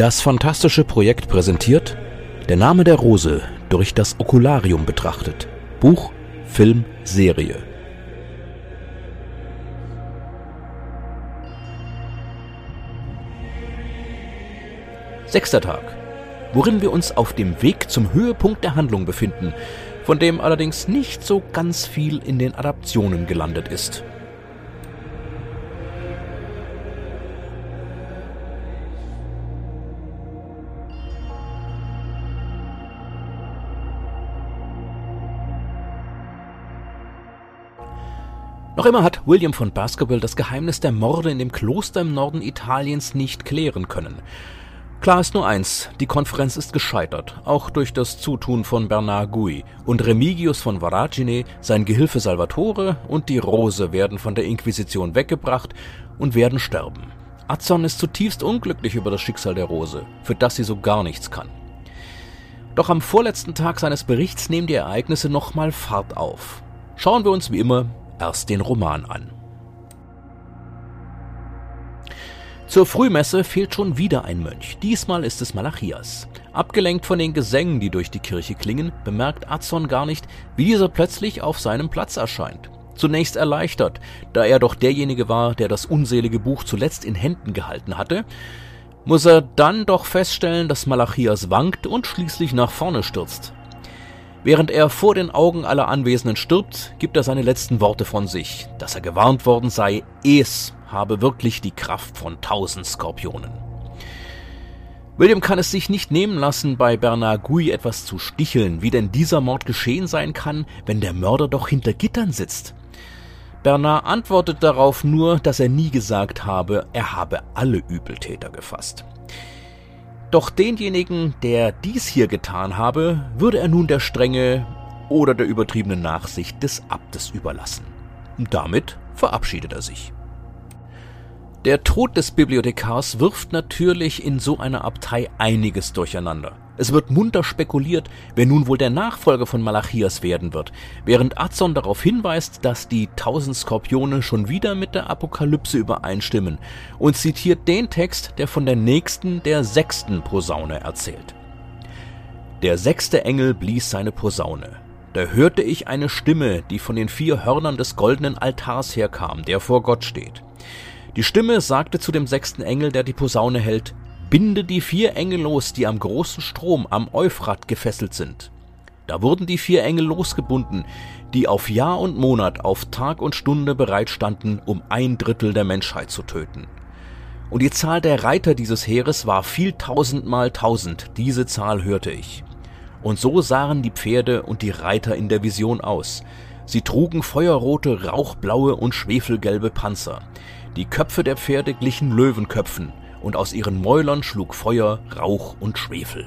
Das fantastische Projekt präsentiert Der Name der Rose durch das Okularium betrachtet. Buch, Film, Serie. Sechster Tag, worin wir uns auf dem Weg zum Höhepunkt der Handlung befinden, von dem allerdings nicht so ganz viel in den Adaptionen gelandet ist. Noch immer hat William von Baskerville das Geheimnis der Morde in dem Kloster im Norden Italiens nicht klären können. Klar ist nur eins, die Konferenz ist gescheitert, auch durch das Zutun von Bernard Gui, und Remigius von Voragine, sein Gehilfe Salvatore und die Rose werden von der Inquisition weggebracht und werden sterben. Azzon ist zutiefst unglücklich über das Schicksal der Rose, für das sie so gar nichts kann. Doch am vorletzten Tag seines Berichts nehmen die Ereignisse nochmal Fahrt auf. Schauen wir uns wie immer erst den Roman an. Zur Frühmesse fehlt schon wieder ein Mönch. Diesmal ist es Malachias. Abgelenkt von den Gesängen, die durch die Kirche klingen, bemerkt Azon gar nicht, wie dieser plötzlich auf seinem Platz erscheint. Zunächst erleichtert, da er doch derjenige war, der das unselige Buch zuletzt in Händen gehalten hatte, muss er dann doch feststellen, dass Malachias wankt und schließlich nach vorne stürzt. Während er vor den Augen aller Anwesenden stirbt, gibt er seine letzten Worte von sich, dass er gewarnt worden sei, es habe wirklich die Kraft von tausend Skorpionen. William kann es sich nicht nehmen lassen, bei Bernard Gui etwas zu sticheln, wie denn dieser Mord geschehen sein kann, wenn der Mörder doch hinter Gittern sitzt. Bernard antwortet darauf nur, dass er nie gesagt habe, er habe alle Übeltäter gefasst. Doch denjenigen, der dies hier getan habe, würde er nun der Strenge oder der übertriebenen Nachsicht des Abtes überlassen. Damit verabschiedet er sich. Der Tod des Bibliothekars wirft natürlich in so einer Abtei einiges durcheinander. Es wird munter spekuliert, wer nun wohl der Nachfolger von Malachias werden wird, während Azon darauf hinweist, dass die tausend Skorpione schon wieder mit der Apokalypse übereinstimmen und zitiert den Text, der von der nächsten, der sechsten Posaune erzählt. Der sechste Engel blies seine Posaune. Da hörte ich eine Stimme, die von den vier Hörnern des goldenen Altars herkam, der vor Gott steht. Die Stimme sagte zu dem sechsten Engel, der die Posaune hält, Binde die vier Engel los, die am großen Strom am Euphrat gefesselt sind. Da wurden die vier Engel losgebunden, die auf Jahr und Monat, auf Tag und Stunde bereit standen, um ein Drittel der Menschheit zu töten. Und die Zahl der Reiter dieses Heeres war viel tausendmal tausend, diese Zahl hörte ich. Und so sahen die Pferde und die Reiter in der Vision aus. Sie trugen feuerrote, rauchblaue und schwefelgelbe Panzer. Die Köpfe der Pferde glichen Löwenköpfen, und aus ihren Mäulern schlug Feuer, Rauch und Schwefel.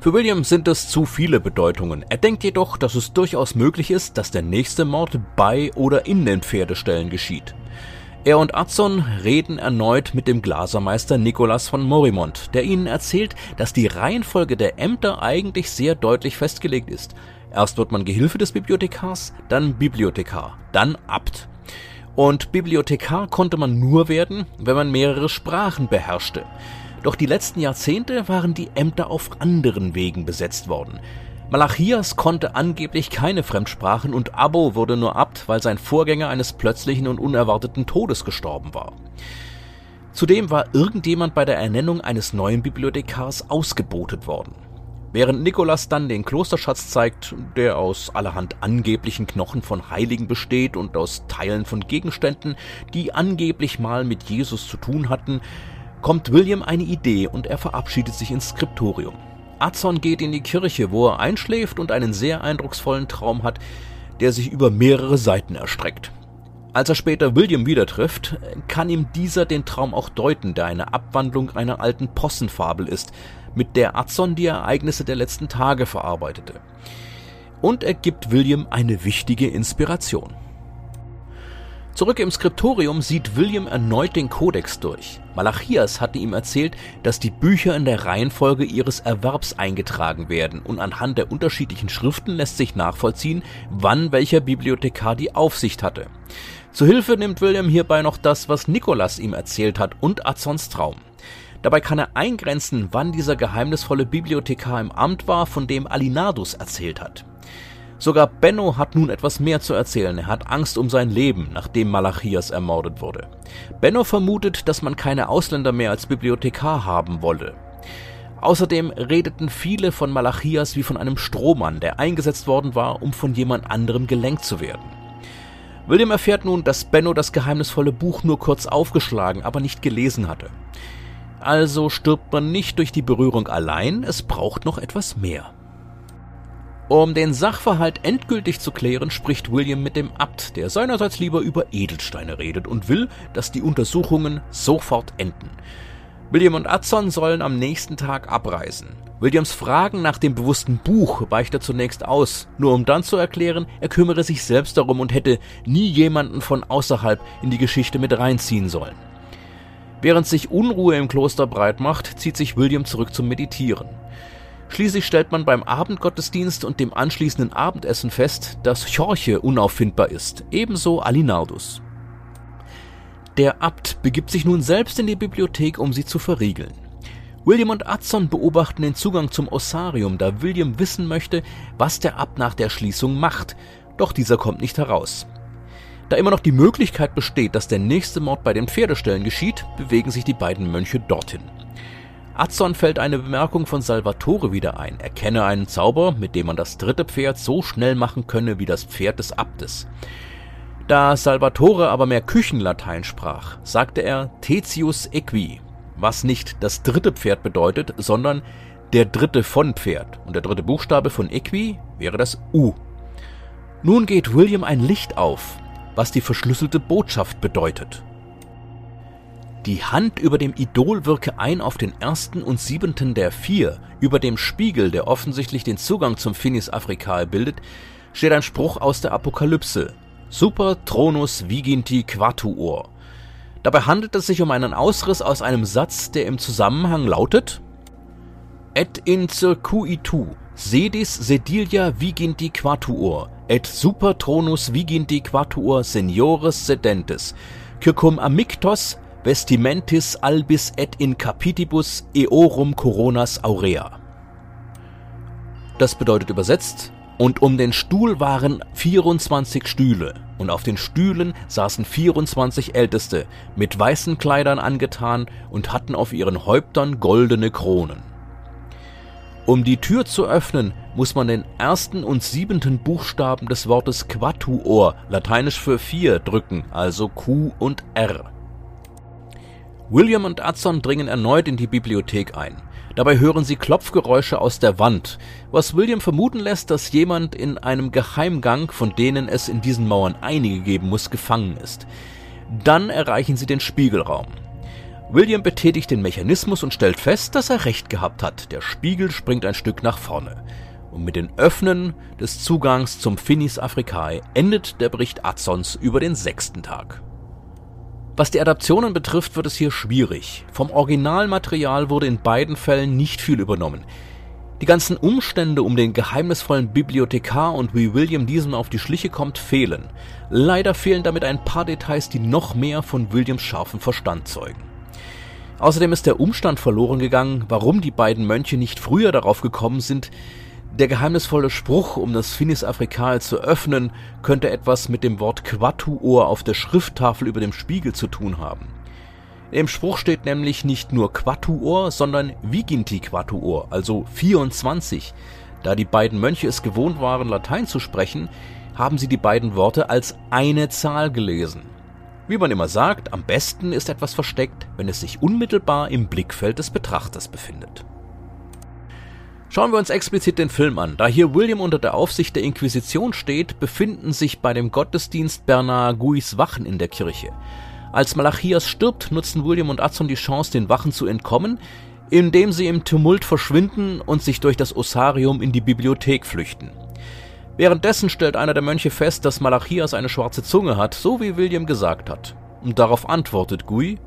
Für William sind es zu viele Bedeutungen. Er denkt jedoch, dass es durchaus möglich ist, dass der nächste Mord bei oder in den Pferdeställen geschieht. Er und Adson reden erneut mit dem Glasermeister Nicolas von Morimont, der ihnen erzählt, dass die Reihenfolge der Ämter eigentlich sehr deutlich festgelegt ist. Erst wird man Gehilfe des Bibliothekars, dann Bibliothekar, dann Abt. Und Bibliothekar konnte man nur werden, wenn man mehrere Sprachen beherrschte. Doch die letzten Jahrzehnte waren die Ämter auf anderen Wegen besetzt worden. Malachias konnte angeblich keine Fremdsprachen und Abo wurde nur Abt, weil sein Vorgänger eines plötzlichen und unerwarteten Todes gestorben war. Zudem war irgendjemand bei der Ernennung eines neuen Bibliothekars ausgebotet worden. Während Nikolas dann den Klosterschatz zeigt, der aus allerhand angeblichen Knochen von Heiligen besteht und aus Teilen von Gegenständen, die angeblich mal mit Jesus zu tun hatten, kommt William eine Idee und er verabschiedet sich ins Skriptorium. Azon geht in die Kirche, wo er einschläft und einen sehr eindrucksvollen Traum hat, der sich über mehrere Seiten erstreckt. Als er später William wieder trifft, kann ihm dieser den Traum auch deuten, der eine Abwandlung einer alten Possenfabel ist, mit der Adson die Ereignisse der letzten Tage verarbeitete. Und er gibt William eine wichtige Inspiration. Zurück im Skriptorium sieht William erneut den Kodex durch. Malachias hatte ihm erzählt, dass die Bücher in der Reihenfolge ihres Erwerbs eingetragen werden und anhand der unterschiedlichen Schriften lässt sich nachvollziehen, wann welcher Bibliothekar die Aufsicht hatte. Zu Hilfe nimmt William hierbei noch das, was Nikolas ihm erzählt hat und Azons Traum. Dabei kann er eingrenzen, wann dieser geheimnisvolle Bibliothekar im Amt war, von dem Alinardus erzählt hat. Sogar Benno hat nun etwas mehr zu erzählen. Er hat Angst um sein Leben, nachdem Malachias ermordet wurde. Benno vermutet, dass man keine Ausländer mehr als Bibliothekar haben wolle. Außerdem redeten viele von Malachias wie von einem Strohmann, der eingesetzt worden war, um von jemand anderem gelenkt zu werden. William erfährt nun, dass Benno das geheimnisvolle Buch nur kurz aufgeschlagen, aber nicht gelesen hatte. Also stirbt man nicht durch die Berührung allein, es braucht noch etwas mehr. Um den Sachverhalt endgültig zu klären, spricht William mit dem Abt, der seinerseits lieber über Edelsteine redet und will, dass die Untersuchungen sofort enden. William und Adson sollen am nächsten Tag abreisen. Williams Fragen nach dem bewussten Buch weicht er zunächst aus, nur um dann zu erklären, er kümmere sich selbst darum und hätte nie jemanden von außerhalb in die Geschichte mit reinziehen sollen. Während sich Unruhe im Kloster breit macht, zieht sich William zurück zum Meditieren. Schließlich stellt man beim Abendgottesdienst und dem anschließenden Abendessen fest, dass Chorche unauffindbar ist, ebenso Alinardus. Der Abt begibt sich nun selbst in die Bibliothek, um sie zu verriegeln. William und Adson beobachten den Zugang zum Ossarium, da William wissen möchte, was der Abt nach der Schließung macht, doch dieser kommt nicht heraus. Da immer noch die Möglichkeit besteht, dass der nächste Mord bei den Pferdeställen geschieht, bewegen sich die beiden Mönche dorthin. Adson fällt eine Bemerkung von Salvatore wieder ein. Er kenne einen Zauber, mit dem man das dritte Pferd so schnell machen könne wie das Pferd des Abtes. Da Salvatore aber mehr Küchenlatein sprach, sagte er Tetius equi, was nicht das dritte Pferd bedeutet, sondern der dritte von Pferd. Und der dritte Buchstabe von equi wäre das U. Nun geht William ein Licht auf, was die verschlüsselte Botschaft bedeutet. Die Hand über dem Idol wirke ein auf den ersten und siebenten der vier. Über dem Spiegel, der offensichtlich den Zugang zum Finis Africae bildet, steht ein Spruch aus der Apokalypse. Super Tronus viginti quatuor. Dabei handelt es sich um einen Ausriss aus einem Satz, der im Zusammenhang lautet Et in circuitu sedis sedilia viginti quatuor et super tronus viginti quatuor seniores sedentes circum amictos vestimentis albis et in capitibus eorum coronas aurea. Das bedeutet übersetzt, und um den Stuhl waren 24 Stühle, und auf den Stühlen saßen 24 Älteste, mit weißen Kleidern angetan und hatten auf ihren Häuptern goldene Kronen. Um die Tür zu öffnen, muss man den ersten und siebenten Buchstaben des Wortes Quatuor, lateinisch für vier, drücken, also Q und R. William und Adson dringen erneut in die Bibliothek ein. Dabei hören sie Klopfgeräusche aus der Wand, was William vermuten lässt, dass jemand in einem Geheimgang, von denen es in diesen Mauern einige geben muss, gefangen ist. Dann erreichen sie den Spiegelraum. William betätigt den Mechanismus und stellt fest, dass er recht gehabt hat. Der Spiegel springt ein Stück nach vorne. Und mit dem Öffnen des Zugangs zum Finis Africae endet der Bericht Adsons über den sechsten Tag. Was die Adaptionen betrifft, wird es hier schwierig. Vom Originalmaterial wurde in beiden Fällen nicht viel übernommen. Die ganzen Umstände um den geheimnisvollen Bibliothekar und wie William diesem auf die Schliche kommt, fehlen. Leider fehlen damit ein paar Details, die noch mehr von Williams scharfem Verstand zeugen. Außerdem ist der Umstand verloren gegangen, warum die beiden Mönche nicht früher darauf gekommen sind, der geheimnisvolle Spruch, um das Finis Africae zu öffnen, könnte etwas mit dem Wort Quatuor auf der Schrifttafel über dem Spiegel zu tun haben. Im Spruch steht nämlich nicht nur Quatuor, sondern Viginti Quatuor, also 24. Da die beiden Mönche es gewohnt waren, Latein zu sprechen, haben sie die beiden Worte als eine Zahl gelesen. Wie man immer sagt, am besten ist etwas versteckt, wenn es sich unmittelbar im Blickfeld des Betrachters befindet. Schauen wir uns explizit den Film an. Da hier William unter der Aufsicht der Inquisition steht, befinden sich bei dem Gottesdienst Bernard Guis Wachen in der Kirche. Als Malachias stirbt, nutzen William und Adson die Chance, den Wachen zu entkommen, indem sie im Tumult verschwinden und sich durch das Ossarium in die Bibliothek flüchten. Währenddessen stellt einer der Mönche fest, dass Malachias eine schwarze Zunge hat, so wie William gesagt hat. Und darauf antwortet Gui,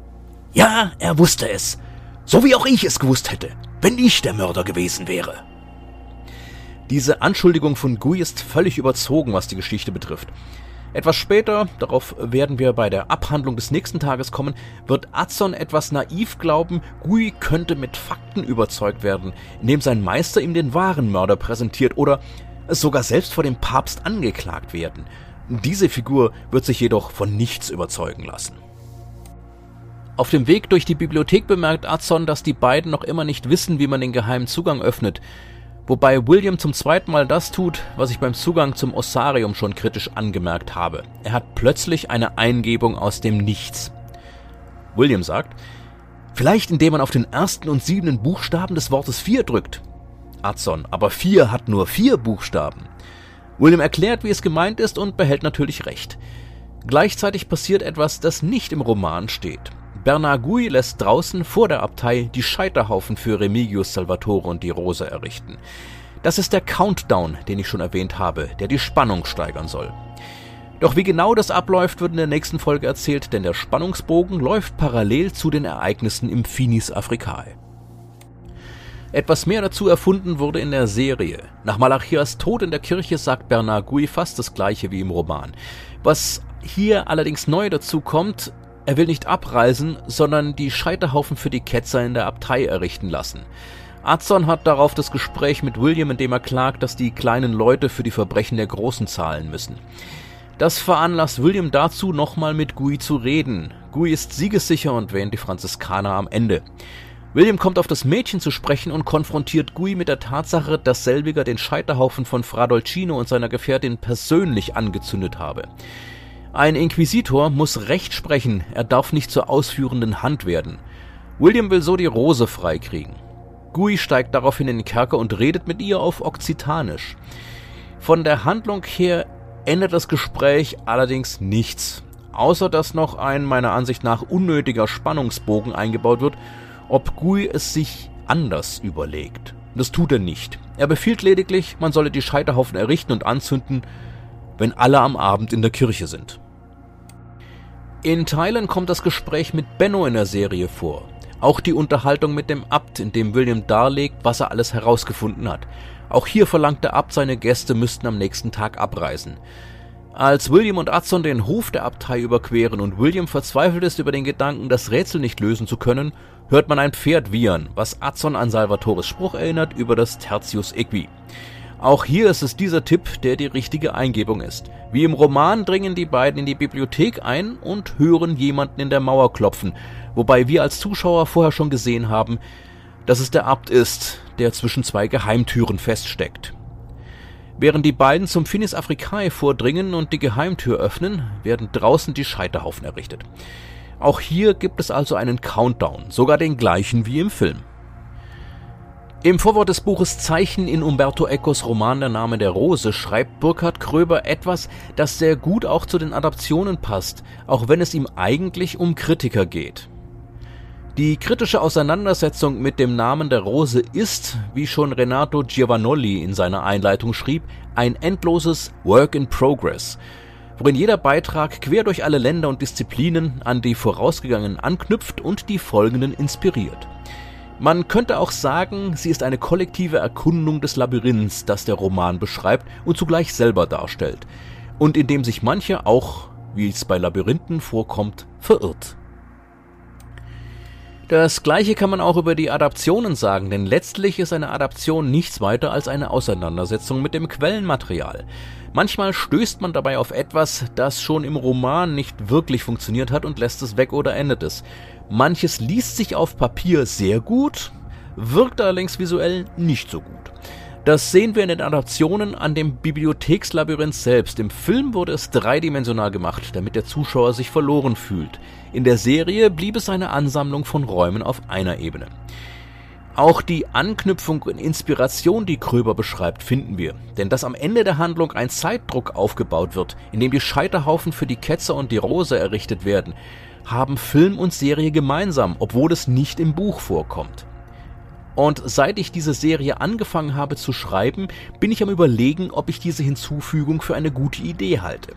Ja, er wusste es. So wie auch ich es gewusst hätte, wenn ich der Mörder gewesen wäre. Diese Anschuldigung von Gui ist völlig überzogen, was die Geschichte betrifft. Etwas später, darauf werden wir bei der Abhandlung des nächsten Tages kommen, wird Adson etwas naiv glauben, Gui könnte mit Fakten überzeugt werden, indem sein Meister ihm den wahren Mörder präsentiert oder sogar selbst vor dem Papst angeklagt werden. Diese Figur wird sich jedoch von nichts überzeugen lassen. Auf dem Weg durch die Bibliothek bemerkt Adson, dass die beiden noch immer nicht wissen, wie man den geheimen Zugang öffnet, wobei William zum zweiten Mal das tut, was ich beim Zugang zum Ossarium schon kritisch angemerkt habe. Er hat plötzlich eine Eingebung aus dem Nichts. William sagt, vielleicht indem man auf den ersten und siebenten Buchstaben des Wortes vier drückt. Adson, aber vier hat nur vier Buchstaben. William erklärt, wie es gemeint ist und behält natürlich recht. Gleichzeitig passiert etwas, das nicht im Roman steht. Bernard Gui lässt draußen vor der Abtei die Scheiterhaufen für Remigius Salvatore und die Rose errichten. Das ist der Countdown, den ich schon erwähnt habe, der die Spannung steigern soll. Doch wie genau das abläuft, wird in der nächsten Folge erzählt, denn der Spannungsbogen läuft parallel zu den Ereignissen im Finis Africae. Etwas mehr dazu erfunden wurde in der Serie. Nach Malachias Tod in der Kirche sagt Bernard Gui fast das gleiche wie im Roman. Was hier allerdings neu dazu kommt, er will nicht abreisen, sondern die Scheiterhaufen für die Ketzer in der Abtei errichten lassen. Adson hat darauf das Gespräch mit William, in dem er klagt, dass die kleinen Leute für die Verbrechen der Großen zahlen müssen. Das veranlasst William dazu, nochmal mit Gui zu reden. Gui ist siegessicher und wähnt die Franziskaner am Ende. William kommt auf das Mädchen zu sprechen und konfrontiert Gui mit der Tatsache, dass selbiger den Scheiterhaufen von Fra Dolcino und seiner Gefährtin persönlich angezündet habe. Ein Inquisitor muss Recht sprechen, er darf nicht zur ausführenden Hand werden. William will so die Rose freikriegen. Gui steigt daraufhin in den Kerker und redet mit ihr auf Okzitanisch. Von der Handlung her ändert das Gespräch allerdings nichts, außer dass noch ein meiner Ansicht nach unnötiger Spannungsbogen eingebaut wird ob Gui es sich anders überlegt. Das tut er nicht. Er befiehlt lediglich, man solle die Scheiterhaufen errichten und anzünden, wenn alle am Abend in der Kirche sind. In Teilen kommt das Gespräch mit Benno in der Serie vor. Auch die Unterhaltung mit dem Abt, in dem William darlegt, was er alles herausgefunden hat. Auch hier verlangt der Abt, seine Gäste müssten am nächsten Tag abreisen. Als William und Adson den Hof der Abtei überqueren und William verzweifelt ist über den Gedanken, das Rätsel nicht lösen zu können, hört man ein Pferd wiehern, was Adson an Salvatores Spruch erinnert über das Tertius Equi. Auch hier ist es dieser Tipp, der die richtige Eingebung ist. Wie im Roman dringen die beiden in die Bibliothek ein und hören jemanden in der Mauer klopfen, wobei wir als Zuschauer vorher schon gesehen haben, dass es der Abt ist, der zwischen zwei Geheimtüren feststeckt. Während die beiden zum Finis Africae vordringen und die Geheimtür öffnen, werden draußen die Scheiterhaufen errichtet. Auch hier gibt es also einen Countdown, sogar den gleichen wie im Film. Im Vorwort des Buches Zeichen in Umberto Ecos Roman Der Name der Rose schreibt Burkhard Kröber etwas, das sehr gut auch zu den Adaptionen passt, auch wenn es ihm eigentlich um Kritiker geht. Die kritische Auseinandersetzung mit dem Namen der Rose ist, wie schon Renato Giovannoli in seiner Einleitung schrieb, ein endloses Work in Progress, worin jeder Beitrag quer durch alle Länder und Disziplinen an die vorausgegangenen anknüpft und die folgenden inspiriert. Man könnte auch sagen, sie ist eine kollektive Erkundung des Labyrinths, das der Roman beschreibt und zugleich selber darstellt, und in dem sich manche auch, wie es bei Labyrinthen vorkommt, verirrt. Das gleiche kann man auch über die Adaptionen sagen, denn letztlich ist eine Adaption nichts weiter als eine Auseinandersetzung mit dem Quellenmaterial. Manchmal stößt man dabei auf etwas, das schon im Roman nicht wirklich funktioniert hat und lässt es weg oder endet es. Manches liest sich auf Papier sehr gut, wirkt allerdings visuell nicht so gut. Das sehen wir in den Adaptionen an dem Bibliothekslabyrinth selbst. Im Film wurde es dreidimensional gemacht, damit der Zuschauer sich verloren fühlt. In der Serie blieb es eine Ansammlung von Räumen auf einer Ebene. Auch die Anknüpfung und Inspiration, die Kröber beschreibt, finden wir. Denn dass am Ende der Handlung ein Zeitdruck aufgebaut wird, in dem die Scheiterhaufen für die Ketzer und die Rose errichtet werden, haben Film und Serie gemeinsam, obwohl es nicht im Buch vorkommt. Und seit ich diese Serie angefangen habe zu schreiben, bin ich am Überlegen, ob ich diese Hinzufügung für eine gute Idee halte.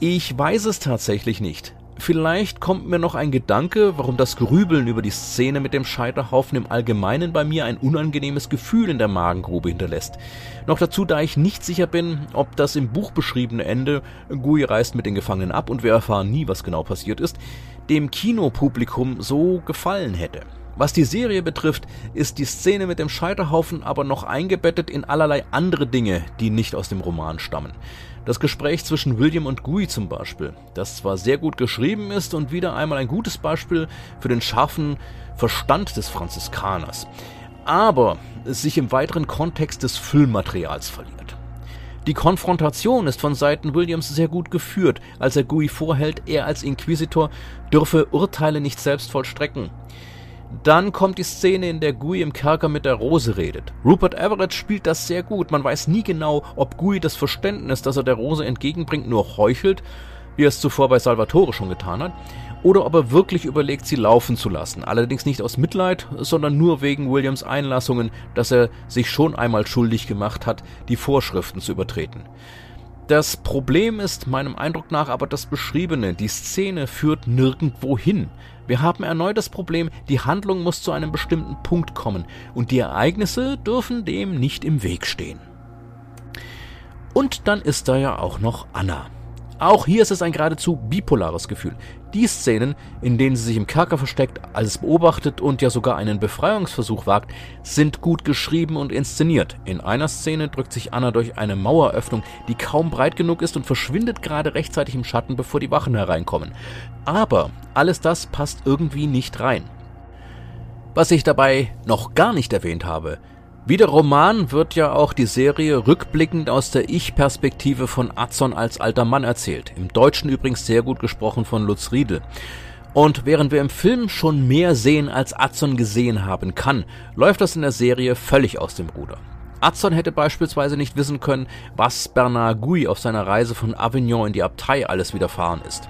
Ich weiß es tatsächlich nicht. Vielleicht kommt mir noch ein Gedanke, warum das Grübeln über die Szene mit dem Scheiterhaufen im Allgemeinen bei mir ein unangenehmes Gefühl in der Magengrube hinterlässt. Noch dazu, da ich nicht sicher bin, ob das im Buch beschriebene Ende, Gui reist mit den Gefangenen ab und wir erfahren nie, was genau passiert ist, dem Kinopublikum so gefallen hätte. Was die Serie betrifft, ist die Szene mit dem Scheiterhaufen aber noch eingebettet in allerlei andere Dinge, die nicht aus dem Roman stammen. Das Gespräch zwischen William und Gui zum Beispiel, das zwar sehr gut geschrieben ist und wieder einmal ein gutes Beispiel für den scharfen Verstand des Franziskaners, aber es sich im weiteren Kontext des Filmmaterials verliert. Die Konfrontation ist von Seiten Williams sehr gut geführt, als er Gui vorhält, er als Inquisitor dürfe Urteile nicht selbst vollstrecken. Dann kommt die Szene, in der Gui im Kerker mit der Rose redet. Rupert Everett spielt das sehr gut. Man weiß nie genau, ob Gui das Verständnis, das er der Rose entgegenbringt, nur heuchelt, wie er es zuvor bei Salvatore schon getan hat, oder ob er wirklich überlegt, sie laufen zu lassen. Allerdings nicht aus Mitleid, sondern nur wegen Williams Einlassungen, dass er sich schon einmal schuldig gemacht hat, die Vorschriften zu übertreten. Das Problem ist meinem Eindruck nach aber das Beschriebene. Die Szene führt nirgendwo hin. Wir haben erneut das Problem, die Handlung muss zu einem bestimmten Punkt kommen und die Ereignisse dürfen dem nicht im Weg stehen. Und dann ist da ja auch noch Anna. Auch hier ist es ein geradezu bipolares Gefühl. Die Szenen, in denen sie sich im Kerker versteckt, alles beobachtet und ja sogar einen Befreiungsversuch wagt, sind gut geschrieben und inszeniert. In einer Szene drückt sich Anna durch eine Maueröffnung, die kaum breit genug ist und verschwindet gerade rechtzeitig im Schatten, bevor die Wachen hereinkommen. Aber alles das passt irgendwie nicht rein. Was ich dabei noch gar nicht erwähnt habe, wie der Roman wird ja auch die Serie rückblickend aus der Ich-Perspektive von Adson als alter Mann erzählt. Im Deutschen übrigens sehr gut gesprochen von Lutz Riedel. Und während wir im Film schon mehr sehen, als Adson gesehen haben kann, läuft das in der Serie völlig aus dem Ruder. Adson hätte beispielsweise nicht wissen können, was Bernard Gui auf seiner Reise von Avignon in die Abtei alles widerfahren ist.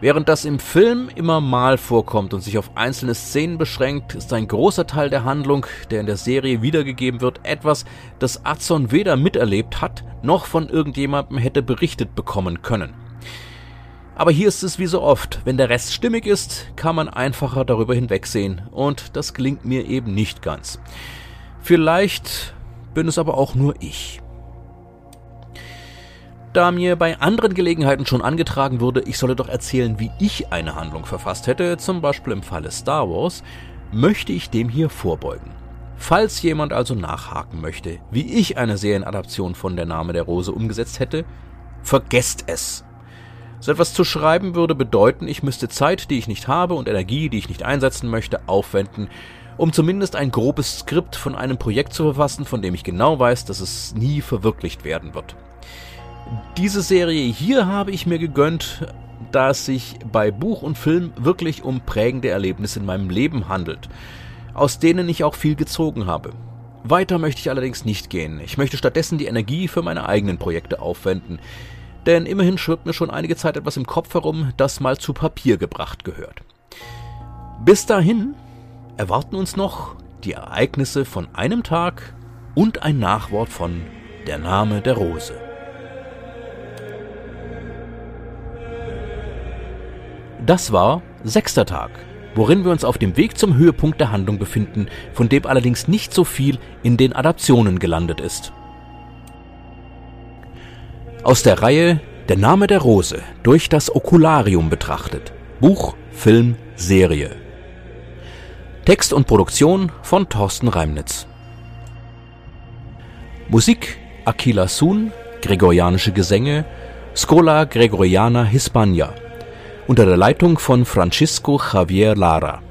Während das im Film immer mal vorkommt und sich auf einzelne Szenen beschränkt, ist ein großer Teil der Handlung, der in der Serie wiedergegeben wird, etwas, das Azon weder miterlebt hat, noch von irgendjemandem hätte berichtet bekommen können. Aber hier ist es wie so oft, wenn der Rest stimmig ist, kann man einfacher darüber hinwegsehen, und das gelingt mir eben nicht ganz. Vielleicht bin es aber auch nur ich. Da mir bei anderen Gelegenheiten schon angetragen wurde, ich solle doch erzählen, wie ich eine Handlung verfasst hätte, zum Beispiel im Falle Star Wars, möchte ich dem hier vorbeugen. Falls jemand also nachhaken möchte, wie ich eine Serienadaption von Der Name der Rose umgesetzt hätte, vergesst es. So etwas zu schreiben würde bedeuten, ich müsste Zeit, die ich nicht habe und Energie, die ich nicht einsetzen möchte, aufwenden, um zumindest ein grobes Skript von einem Projekt zu verfassen, von dem ich genau weiß, dass es nie verwirklicht werden wird. Diese Serie hier habe ich mir gegönnt, da es sich bei Buch und Film wirklich um prägende Erlebnisse in meinem Leben handelt, aus denen ich auch viel gezogen habe. Weiter möchte ich allerdings nicht gehen. Ich möchte stattdessen die Energie für meine eigenen Projekte aufwenden. Denn immerhin schwirrt mir schon einige Zeit etwas im Kopf herum, das mal zu Papier gebracht gehört. Bis dahin erwarten uns noch die Ereignisse von einem Tag und ein Nachwort von Der Name der Rose. Das war sechster Tag, worin wir uns auf dem Weg zum Höhepunkt der Handlung befinden, von dem allerdings nicht so viel in den Adaptionen gelandet ist. Aus der Reihe Der Name der Rose durch das Okularium betrachtet. Buch, Film, Serie. Text und Produktion von Thorsten Reimnitz. Musik Aquila Sun, Gregorianische Gesänge, Scola Gregoriana Hispania unter der Leitung von Francisco Javier Lara.